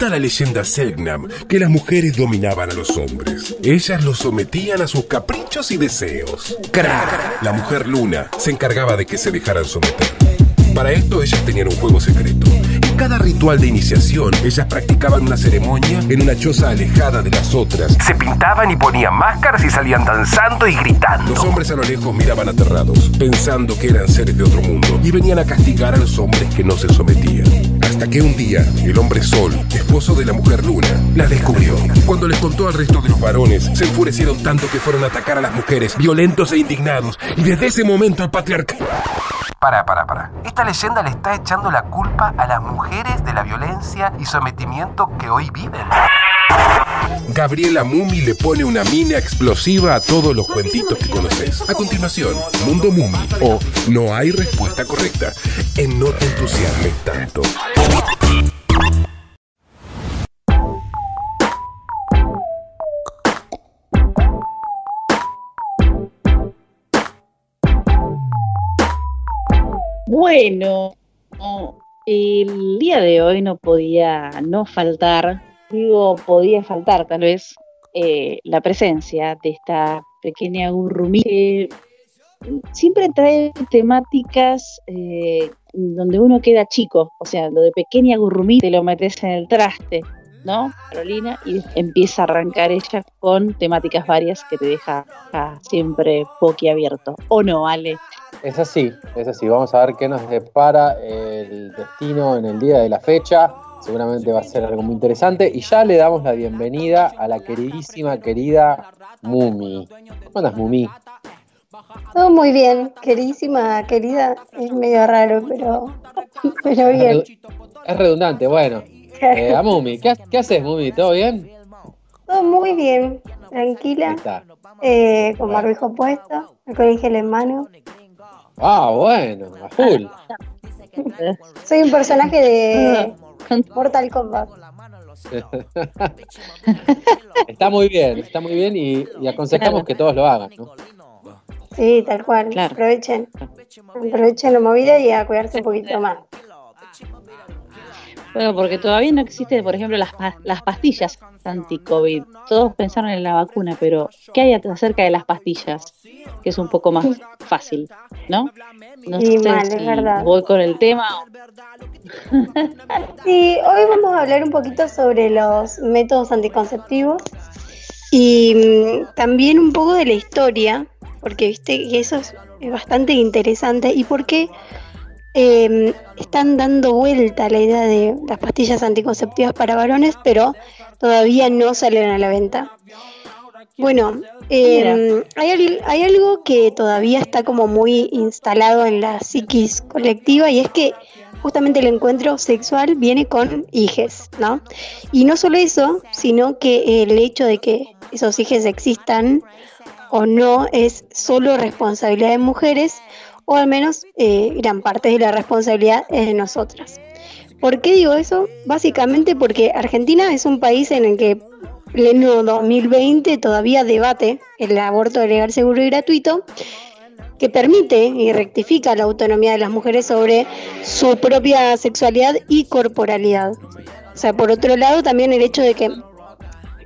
Cuenta la leyenda Selknam que las mujeres dominaban a los hombres. Ellas los sometían a sus caprichos y deseos. La mujer luna, se encargaba de que se dejaran someter. Para esto ellas tenían un juego secreto. En cada ritual de iniciación, ellas practicaban una ceremonia en una choza alejada de las otras. Se pintaban y ponían máscaras y salían danzando y gritando. Los hombres a lo lejos miraban aterrados, pensando que eran seres de otro mundo, y venían a castigar a los hombres que no se sometían. Hasta que un día, el hombre Sol, esposo de la mujer Luna, la descubrió. Cuando les contó al resto de los varones, se enfurecieron tanto que fueron a atacar a las mujeres, violentos e indignados. Y desde ese momento el patriarca... Para, para, para. Esta leyenda le está echando la culpa a las mujeres de la violencia y sometimiento que hoy viven. Gabriela Mumi le pone una mina explosiva a todos los cuentitos que conoces. A continuación, Mundo Mumi o No hay respuesta correcta en No te entusiasmes tanto. Bueno, el día de hoy no podía no faltar, digo, podía faltar tal vez eh, la presencia de esta pequeña gurrumí que siempre trae temáticas eh, donde uno queda chico, o sea, lo de pequeña gurrumí te lo metes en el traste, ¿no, Carolina? Y empieza a arrancar ella con temáticas varias que te deja siempre boquiabierto. ¿O no, Ale? Es así, es así. Vamos a ver qué nos depara el destino en el día de la fecha. Seguramente va a ser algo muy interesante. Y ya le damos la bienvenida a la queridísima, querida Mumi. ¿Cómo andas, Mumi? Todo muy bien, queridísima, querida. Es medio raro, pero, pero bien. Es redundante, bueno. Eh, a Mumi, ¿qué, haces, Mumi? ¿Todo bien? Todo muy bien, tranquila. Eh, con barbijo puesto, el gel en mano. Ah, bueno, a full. Soy un personaje de Mortal Kombat. está muy bien, está muy bien y, aconsejamos que todos lo hagan, ¿no? Sí, tal cual. Aprovechen. Aprovechen la movida y a cuidarse un poquito más. Bueno, porque todavía no existen, por ejemplo, las, las pastillas anti-COVID. Todos pensaron en la vacuna, pero ¿qué hay acerca de las pastillas? Que es un poco más fácil, ¿no? No sé si voy con el tema. sí, hoy vamos a hablar un poquito sobre los métodos anticonceptivos y mm, también un poco de la historia, porque viste que eso es bastante interesante y por qué eh, están dando vuelta la idea de las pastillas anticonceptivas para varones, pero todavía no salen a la venta. Bueno, em, hay, hay, algo que todavía está como muy instalado en la psiquis colectiva y es que justamente el encuentro sexual viene con hijes, ¿no? Y no solo eso, sino que el hecho de que esos hijes existan o no es solo responsabilidad de mujeres, o al menos eh, gran parte de la responsabilidad es de nosotras. ¿Por qué digo eso? Básicamente porque Argentina es un país en el que pleno 2020 todavía debate el aborto legal, seguro y gratuito, que permite y rectifica la autonomía de las mujeres sobre su propia sexualidad y corporalidad. O sea, por otro lado, también el hecho de que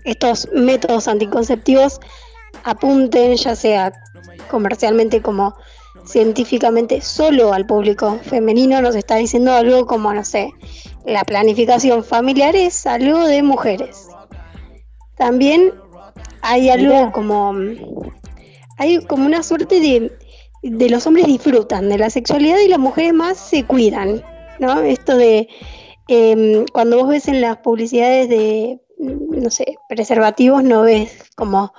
estos métodos anticonceptivos apunten, ya sea comercialmente como científicamente solo al público femenino, nos está diciendo algo como, no sé, la planificación familiar es algo de mujeres. También hay algo como, hay como una suerte de, de los hombres disfrutan de la sexualidad y las mujeres más se cuidan, ¿no? Esto de em, cuando vos ves en las publicidades de no sé, preservativos no ves como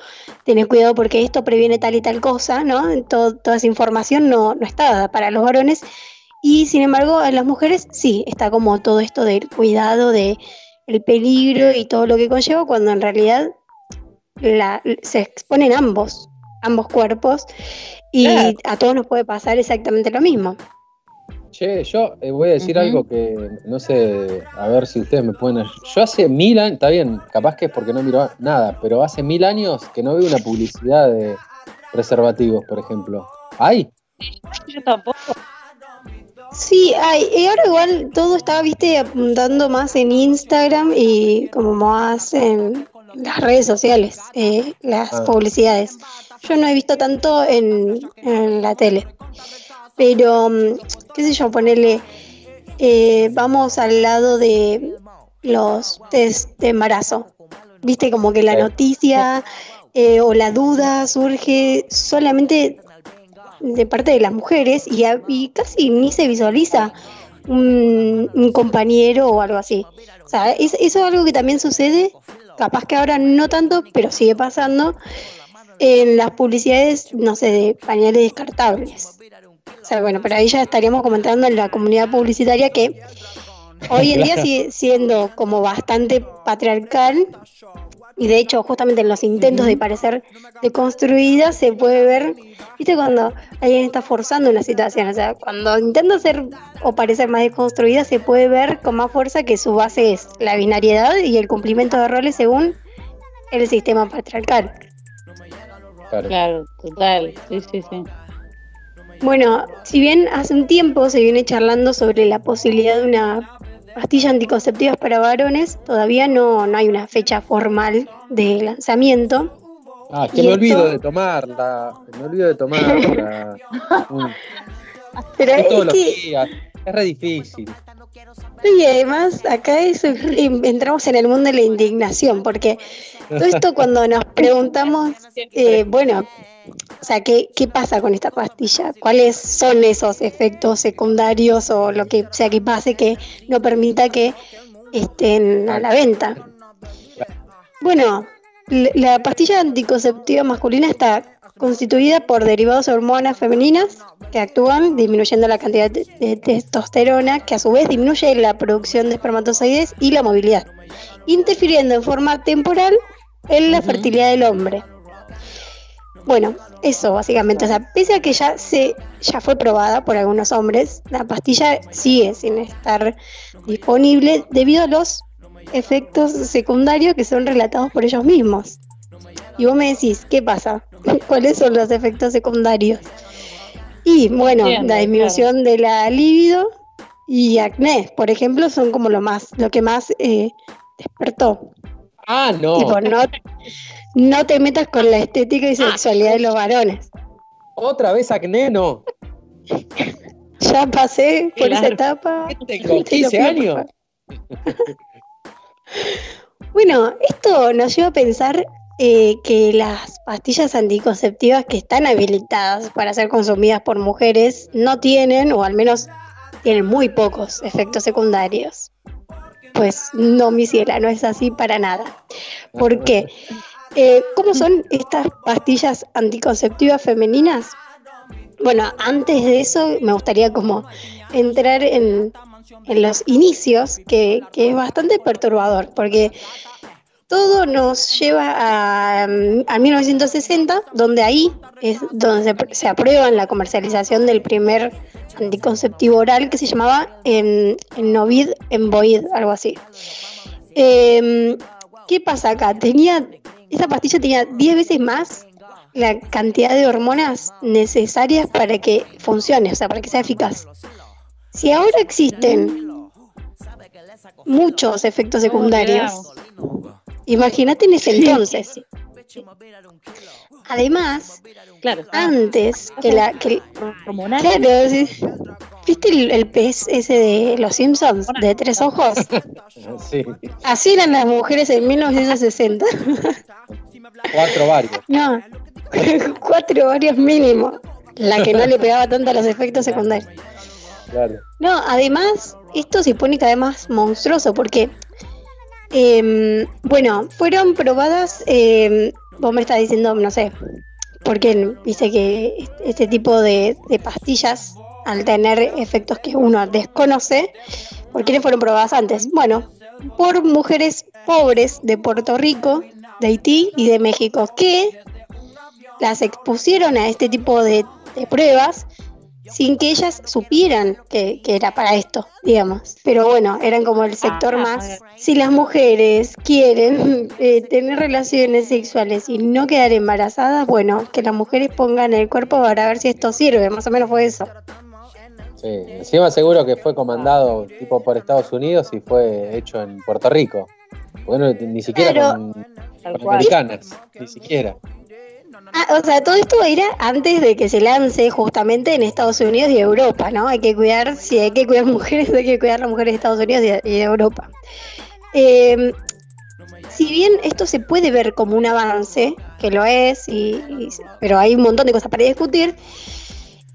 tener cuidado porque esto previene tal y tal cosa, ¿no? toda esa información no, no está dada para los varones y sin embargo en las mujeres sí, está como todo esto del cuidado, de el peligro y todo lo que conlleva cuando en realidad la, se exponen ambos, ambos cuerpos y a todos nos puede pasar exactamente lo mismo. Che, yo eh, voy a decir algo que no sé, a ver si ustedes me pueden. Yo hace mil años, está bien, capaz que es porque no miro nada, pero hace mil años que no veo una publicidad de preservativos, por ejemplo. ¿Hay? Yo tampoco. Sí, ay, y ahora igual todo estaba, viste, apuntando más en Instagram y como más en las redes sociales, eh, las Ah. publicidades. Yo no he visto tanto en, en la tele. Pero, mm, qué sé yo, ponerle, vamos al lado de los test de embarazo. Viste, como que la noticia eh, o la duda surge solamente de parte de las mujeres y, a- y casi ni se visualiza un, un compañero o algo así. O sea, es- eso es algo que también sucede, capaz que ahora no tanto, pero sigue pasando en las publicidades, no sé, de pañales descartables. O sea, bueno, pero ahí ya estaríamos comentando en la comunidad publicitaria que hoy en día sigue siendo como bastante patriarcal y de hecho justamente en los intentos de parecer deconstruida se puede ver, viste cuando alguien está forzando una situación, o sea, cuando intenta ser o parecer más deconstruida se puede ver con más fuerza que su base es la binariedad y el cumplimiento de roles según el sistema patriarcal. Claro. Claro, total. Sí, sí, sí. Bueno, si bien hace un tiempo se viene charlando sobre la posibilidad de una pastilla anticonceptiva para varones, todavía no, no hay una fecha formal de lanzamiento. Ah, que me olvido de tomarla. Me olvido de tomarla. Pero es todos los que, días. Es re difícil. Y además acá entramos en el mundo de la indignación, porque todo esto cuando nos preguntamos, eh, bueno, o sea, ¿qué, ¿qué pasa con esta pastilla? ¿Cuáles son esos efectos secundarios o lo que sea que pase que no permita que estén a la venta? Bueno, la pastilla anticonceptiva masculina está constituida por derivados de hormonas femeninas que actúan disminuyendo la cantidad de, testosterona, que a su vez disminuye la producción de espermatozoides y la movilidad, interfiriendo en forma temporal en la fertilidad del hombre. Bueno, eso básicamente, o sea, pese a que ya se ya fue probada por algunos hombres, la pastilla sigue sin estar disponible debido a los efectos secundarios que son relatados por ellos mismos. Y vos me decís, ¿qué pasa? ¿Cuáles son los efectos secundarios? Y bueno, la disminución de la libido y acné, por ejemplo, son como lo más, lo que más eh, despertó. Ah, no. Tipo, no, no te metas con la estética y sexualidad de los varones. Otra vez acné, no. Ya pasé por esa etapa. ¿Qué tengo? Te lo 15 pido, años. Bueno, esto nos lleva a pensar eh, que las pastillas anticonceptivas que están habilitadas para ser consumidas por mujeres no tienen, o al menos tienen muy pocos efectos secundarios. Pues no, mi ciela, no es así para nada. ¿Por qué? Eh, ¿Cómo son estas pastillas anticonceptivas femeninas? Bueno, antes de eso me gustaría como entrar en, los inicios, que es bastante perturbador, porque todo nos lleva a, a 1960, donde ahí es donde se, se aprueba la comercialización del primer anticonceptivo oral que se llamaba en, Novid Emboid, algo así. Em, ¿Qué pasa acá? Tenía, esta pastilla tenía 10 veces más la cantidad de hormonas necesarias para que funcione, o sea, para que sea eficaz. Si ahora existen muchos efectos secundarios, imagínate en ese entonces. Además, Claro. antes que la que hormonal. claro, sí. ¿viste el, el pez ese de los Simpsons de tres ojos? Sí, Así eran las mujeres en 1960. cuatro varios. No, cuatro varios mínimo. La que no le pegaba tanto a los efectos secundarios. Claro. No, además, esto se pone cada vez más monstruoso porque, em, bueno, fueron probadas, em, vos me estás diciendo, no sé, porque dice que este tipo de, de pastillas, al tener efectos que uno desconoce, ¿por quiénes fueron probadas antes? Bueno, por mujeres pobres de Puerto Rico, de Haití y de México, que las expusieron a este tipo de, de pruebas sin que ellas supieran que, que era para esto, digamos. Pero bueno, eran como el sector más. Si las mujeres quieren eh, tener relaciones sexuales y no quedar embarazadas, bueno, que las mujeres pongan el cuerpo para ver si esto sirve, más o menos fue eso. Sí, encima seguro que fue comandado tipo por Estados Unidos y fue hecho en Puerto Rico. Bueno, ni siquiera Claro. con, con americanas, ni siquiera. Ah, o sea, todo esto era antes de que se lance justamente en Estados Unidos y Europa, ¿no? Hay que cuidar, si hay que cuidar mujeres, hay que cuidar las mujeres de Estados Unidos y de, Europa. Eh, si bien esto se puede ver como un avance, que lo es, y, pero hay un montón de cosas para discutir,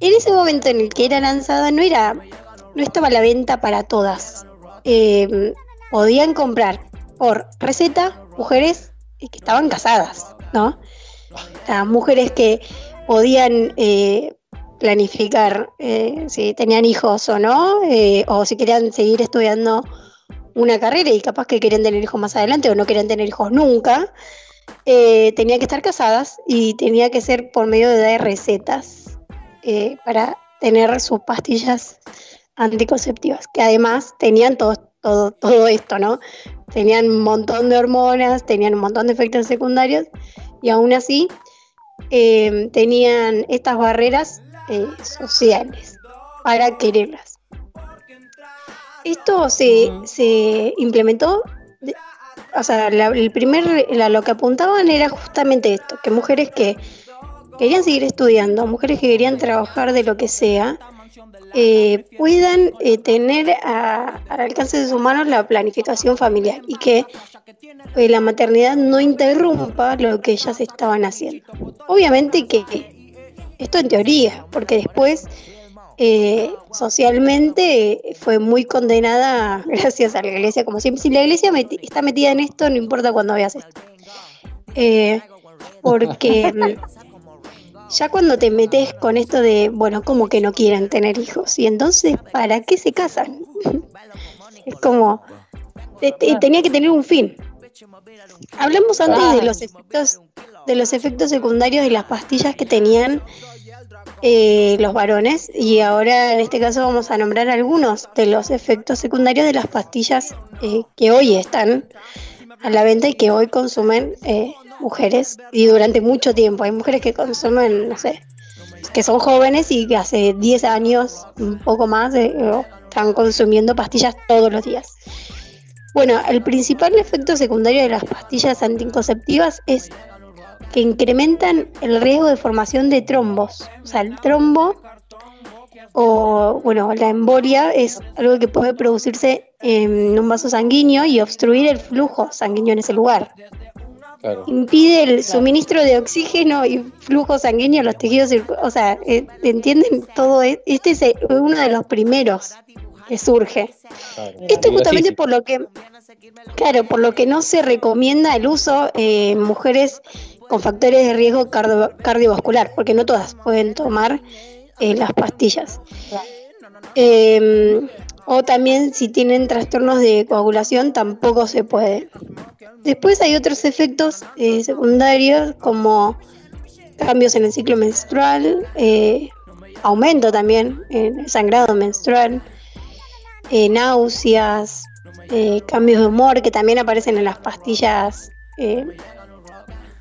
en ese momento en el que era lanzada no era, no estaba a la venta para todas. Eh, podían comprar por receta mujeres que estaban casadas, ¿no? Las mujeres que podían eh, planificar eh, si tenían hijos o no, eh, o si querían seguir estudiando una carrera y capaz que querían tener hijos más adelante o no querían tener hijos nunca, tenían que estar casadas y tenía que ser por medio de recetas para tener sus pastillas anticonceptivas, que además tenían todo, todo, todo esto, ¿no? Tenían un montón de hormonas, tenían un montón de efectos secundarios y aún así eh, tenían estas barreras eh, sociales para quererlas. Esto se, se implementó, de- o sea, la- el primer, la- lo que apuntaban era justamente esto, que mujeres que querían seguir estudiando, mujeres que querían trabajar de lo que sea, eh, puedan eh, tener a- al alcance de sus manos la planificación familiar y que eh, la maternidad no interrumpa lo que ellas estaban haciendo. Obviamente que esto en teoría, porque después eh, socialmente fue muy condenada gracias a la iglesia, como siempre. Si la iglesia meti- está metida en esto, no importa cuando veas esto. Porque ya cuando te metes con esto de, bueno, como que no quieren tener hijos, y entonces, ¿para qué se casan? es como, te- te- tenía que tener un fin. Hablamos antes de los efectos de los efectos secundarios de las pastillas que tenían eh, los varones y ahora en este caso vamos a nombrar algunos de los efectos secundarios de las pastillas eh, que hoy están a la venta y que hoy consumen eh, mujeres y durante mucho tiempo. Hay mujeres que consumen, no sé, que son jóvenes y que hace 10 años, un poco más, eh, están consumiendo pastillas todos los días. Bueno, el principal efecto secundario de las pastillas anticonceptivas es que incrementan el riesgo de formación de trombos. O sea, el trombo o, bueno, la embolia es algo que puede producirse en un vaso sanguíneo y obstruir el flujo sanguíneo en ese lugar. Claro. Impide el suministro de oxígeno y flujo sanguíneo a los tejidos O sea, eh, ¿entienden todo? e- Este es eh, uno de los primeros que surge. claro. Esto es justamente por lo que, claro, por lo que no se recomienda el uso eh, en mujeres con factores de riesgo cardio- cardiovascular, porque no todas pueden tomar eh, las pastillas. Eh, o también si tienen trastornos de coagulación tampoco se puede. Después hay otros efectos eh, secundarios como cambios en el ciclo menstrual, eh, aumento también en el sangrado menstrual, eh, náuseas, cambios de humor que también aparecen en las pastillas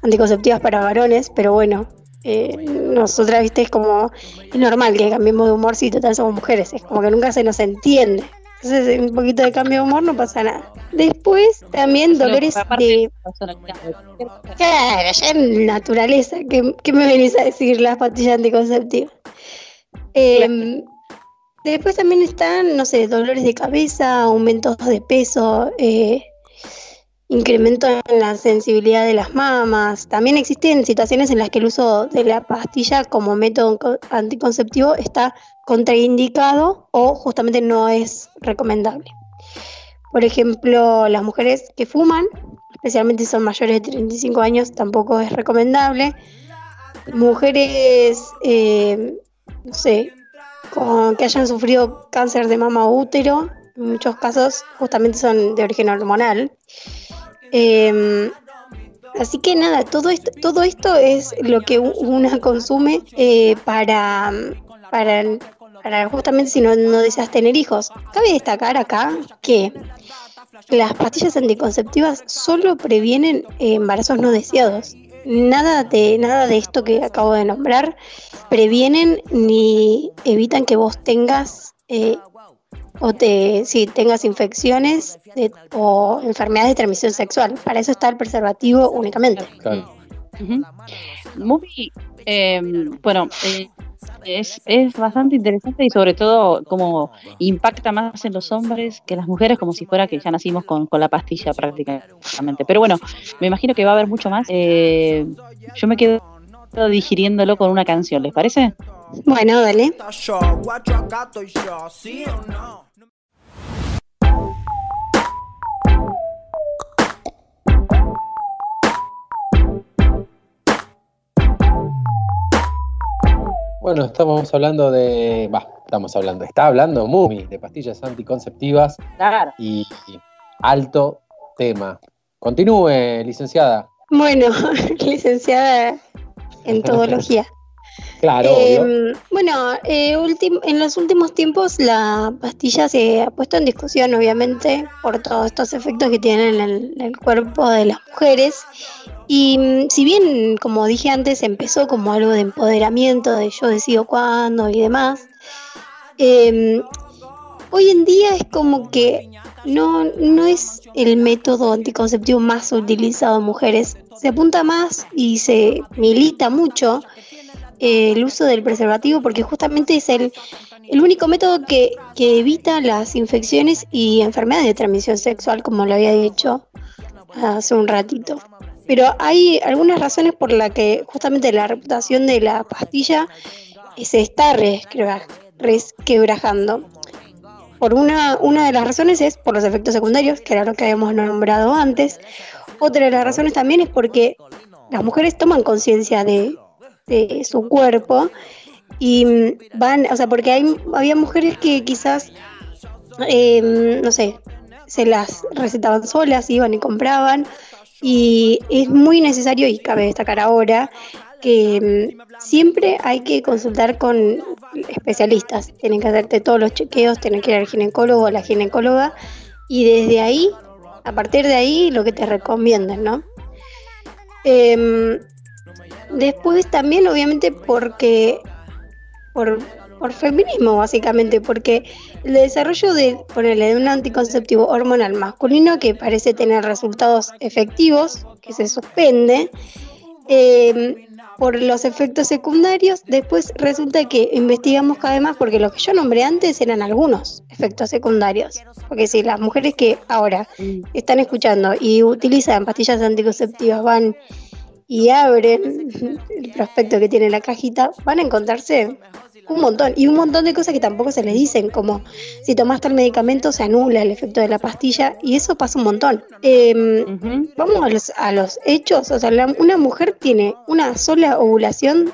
anticonceptivas para varones, pero bueno, eh, nosotras, viste, es como, es normal que cambiemos de humor si total somos mujeres, es como que nunca se nos entiende. Entonces, un poquito de cambio de humor no pasa nada. Después, también dolores de... Claro, ya en naturaleza, ¿qué, qué me venís a decir las pastillas anticonceptivas? Em, después también están, no sé, dolores de cabeza, aumentos de peso, eh, incremento en la sensibilidad de las mamas. También existen situaciones en las que el uso de la pastilla como método co- anticonceptivo está contraindicado o justamente no es recomendable. Por ejemplo, las mujeres que fuman, especialmente si son mayores de 35 años, tampoco es recomendable. Mujeres, eh, no sé, con, que hayan sufrido cáncer de mama o útero, en muchos casos justamente son de origen hormonal. Eh, así que nada, todo esto, todo esto es lo que una consume eh, para, para, para justamente si no, deseas tener hijos. Cabe destacar acá que las pastillas anticonceptivas solo previenen embarazos no deseados. nada de nada de esto que acabo de nombrar previenen ni evitan que vos tengas eh, o te si tengas infecciones de- o enfermedades de transmisión sexual. Para eso está el preservativo únicamente. Claro. Ujú. Muy, eh, bueno, eh, es, es bastante interesante y sobre todo como impacta más en los hombres que en las mujeres, como si fuera que ya nacimos con, con la pastilla prácticamente. Pero bueno, me imagino que va a haber mucho más. Eh, yo me quedo digiriéndolo con una canción, ¿les parece? Bueno, dale. Bueno, estamos hablando de. Va, estamos hablando. Está hablando Mumi de pastillas anticonceptivas Claro. y alto tema. Continúe, licenciada. Bueno, licenciada en todología. Claro, obvio. Eh, bueno, eh, en los últimos tiempos la pastilla se ha puesto en discusión, obviamente, por todos estos efectos que tienen en el, en el cuerpo de las mujeres. Y mm, si bien, como dije antes, empezó como algo de empoderamiento, de yo decido cuándo y demás, eh, hoy en día es como que no, no es el método anticonceptivo más utilizado en mujeres. Se apunta más y se milita mucho eh, el uso del preservativo porque justamente es el, el único método que, que evita las infecciones y enfermedades de transmisión sexual, como lo había dicho hace un ratito. Pero hay algunas razones por las que justamente la reputación de la pastilla se está resquebra- resquebrajando. Por una, una de las razones es por los efectos secundarios, que era lo que habíamos nombrado antes. Otra de las razones también es porque las mujeres toman conciencia de, de su cuerpo y mm, van, o sea, porque hay, había mujeres que quizás, eh, no sé, se las recetaban solas, iban y compraban y es muy necesario, y cabe destacar ahora, que mm, siempre hay que consultar con especialistas, tienen que hacerte todos los chequeos, tienen que ir al ginecólogo o a la ginecóloga y desde ahí, a partir de ahí, lo que te recomiendan, ¿no? Em, Después también, obviamente, porque por, por feminismo, básicamente, porque el desarrollo de, ponerle, de un anticonceptivo hormonal masculino que parece tener resultados efectivos, que se suspende, eh, por los efectos secundarios, después resulta que investigamos cada vez más, porque lo que yo nombré antes eran algunos efectos secundarios. Porque si las mujeres que ahora están escuchando y utilizan pastillas anticonceptivas van y abren el prospecto que tiene la cajita, van a encontrarse un montón. Y un montón de cosas que tampoco se les dicen, como si tomaste el medicamento se anula el efecto de la pastilla, y eso pasa un montón. Em. Vamos a los, a los hechos. O sea, la- una mujer tiene una sola ovulación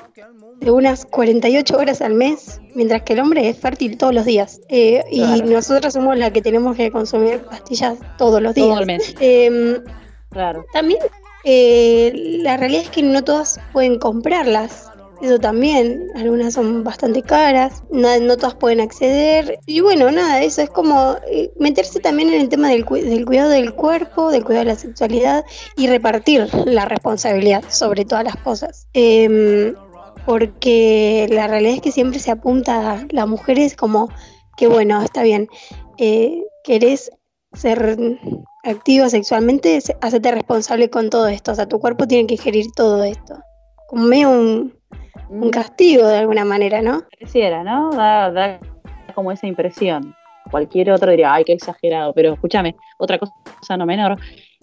de unas 48 horas al mes, mientras que el hombre es fértil todos los días. Eh, y Claro. nosotros somos la que tenemos que consumir pastillas todos los días. Todo el mes. Em, Claro. también eh, la realidad es que no todas pueden comprarlas. Eso también, algunas son bastante caras, no, todas pueden acceder. Y bueno, nada, eso es como eh, meterse también en el tema del cuidado del cuerpo, del cuidado de la sexualidad y repartir la responsabilidad sobre todas las cosas. Em, porque la realidad es que siempre se apunta a las mujeres como que bueno, está bien, eh, querés ser activa sexualmente, se- hacete responsable con todo esto. O sea, tu cuerpo tiene que gerir todo esto. Como medio un, un castigo de alguna manera, ¿no? Pareciera, ¿no? Da, da como esa impresión. Cualquier otro diría, ay, qué exagerado. Pero escúchame, otra cosa no menor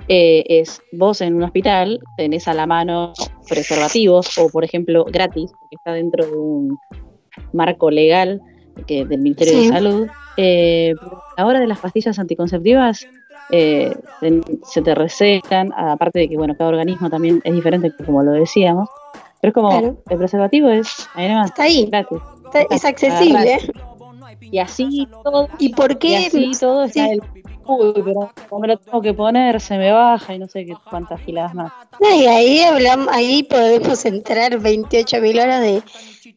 eh, es vos en un hospital tenés a la mano preservativos o, por ejemplo, gratis, porque está dentro de un marco legal que, del Ministerio Sí. de Salud. Eh, pero a la hora de las pastillas anticonceptivas eh, se te recetan, aparte de que, bueno, cada organismo también es diferente, como lo decíamos. Pero es como, Claro. el preservativo es, Está ahí, gratis. está- es accesible. Y así todo, ¿Y por y qué? así todo está Sí. el uy, pero como me lo tengo que poner, se me baja y no sé qué cuántas giladas más. Y ahí hablamos, ahí podemos entrar 28.000 horas de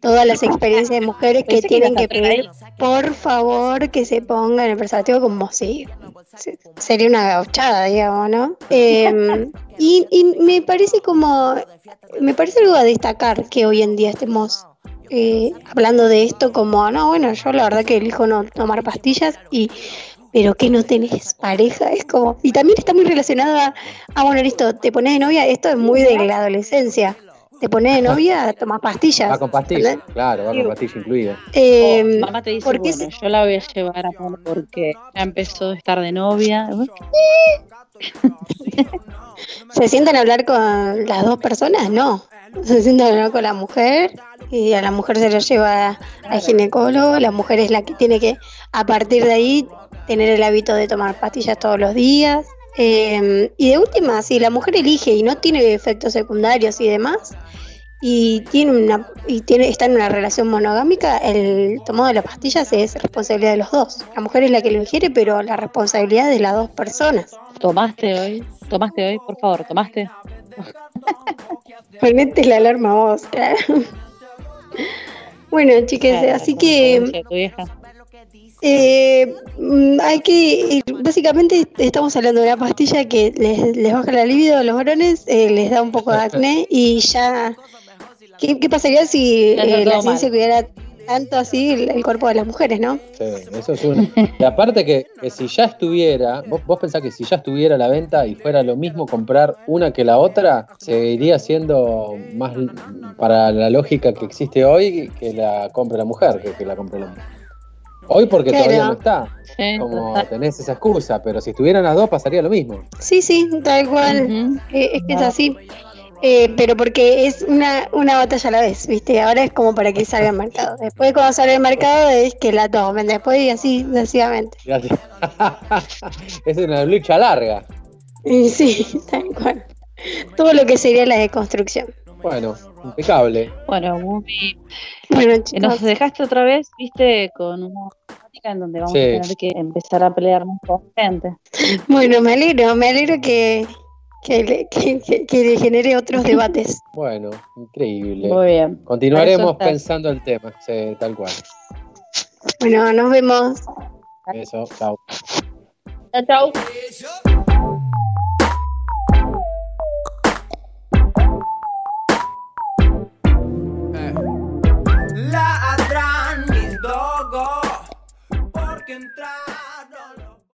todas las experiencias de mujeres que Pensé que tienen que entrar pedir, por favor, que se pongan el preservativo como si sería una gauchada, digamos, ¿no? Em, Y, y me parece como, me parece algo a destacar que hoy en día estemos eh, hablando de esto como, no, bueno, yo la verdad que elijo no tomar pastillas y pero que no tenés pareja, es como, y también está muy relacionada a, bueno, listo, te pones de novia, esto es muy de la adolescencia, te pones de novia, tomas pastillas. Va con pastillas, claro, va con pastillas incluida. Eh, Mamá te dice, bueno, yo la voy a llevar a porque ya empezó a estar de novia. ¿Se sientan a hablar con las dos personas? No. Se sientan a hablar con la mujer y a la mujer se la lleva al ginecólogo. La mujer es la que tiene que, a partir de ahí, tener el hábito de tomar pastillas todos los días. Eh, y de última, si la mujer elige y no tiene efectos secundarios y demás, y tiene una y tiene está en una relación monogámica, el tomado de las pastillas es responsabilidad de los dos. La mujer es la que lo ingiere, pero la responsabilidad es de las dos personas. ¿Tomaste hoy? ¿Tomaste hoy? Por favor, ¿tomaste? Ponete la alarma vos. Bueno, Claro, así que decía tu vieja. Eh, mm, hay que, básicamente estamos hablando de una pastilla que les, les baja la libido a los varones, eh, les da un poco de acné y ya, ¿qué, qué pasaría si eh, la ciencia mal. cuidara tanto así el, el cuerpo de las mujeres, no? Sí, eso es una. Y aparte que, que si ya estuviera, vos, vos pensás que si ya estuviera a la venta y fuera lo mismo comprar una que la otra, seguiría siendo más para la lógica que existe hoy que la compre la mujer, que, que la compre el hombre. Hoy porque Claro. todavía no está, Sí, como total. tenés esa excusa, pero si estuvieran las dos pasaría lo mismo. Sí, sí, tal cual. Eh, es que es así. Eh, pero porque es una, una batalla a la vez, ¿viste? Ahora es como para que salga al mercado. Después cuando sale al mercado es que la tomen. Después y así. Gracias. es una lucha larga. Sí, tal cual. Todo lo que sería la deconstrucción. Bueno, impecable. Bueno, muy Bueno, Eh, chicos. Nos dejaste otra vez, viste, con una temática en donde vamos Sí. a tener que empezar a pelearnos con gente. Bueno, me alegro, me alegro que, que, le- que, que- que le genere otros debates. Bueno, increíble. Muy bien. Continuaremos pensando el tema, sí, tal cual. Bueno, nos vemos. Eso, chao. Chao, chao.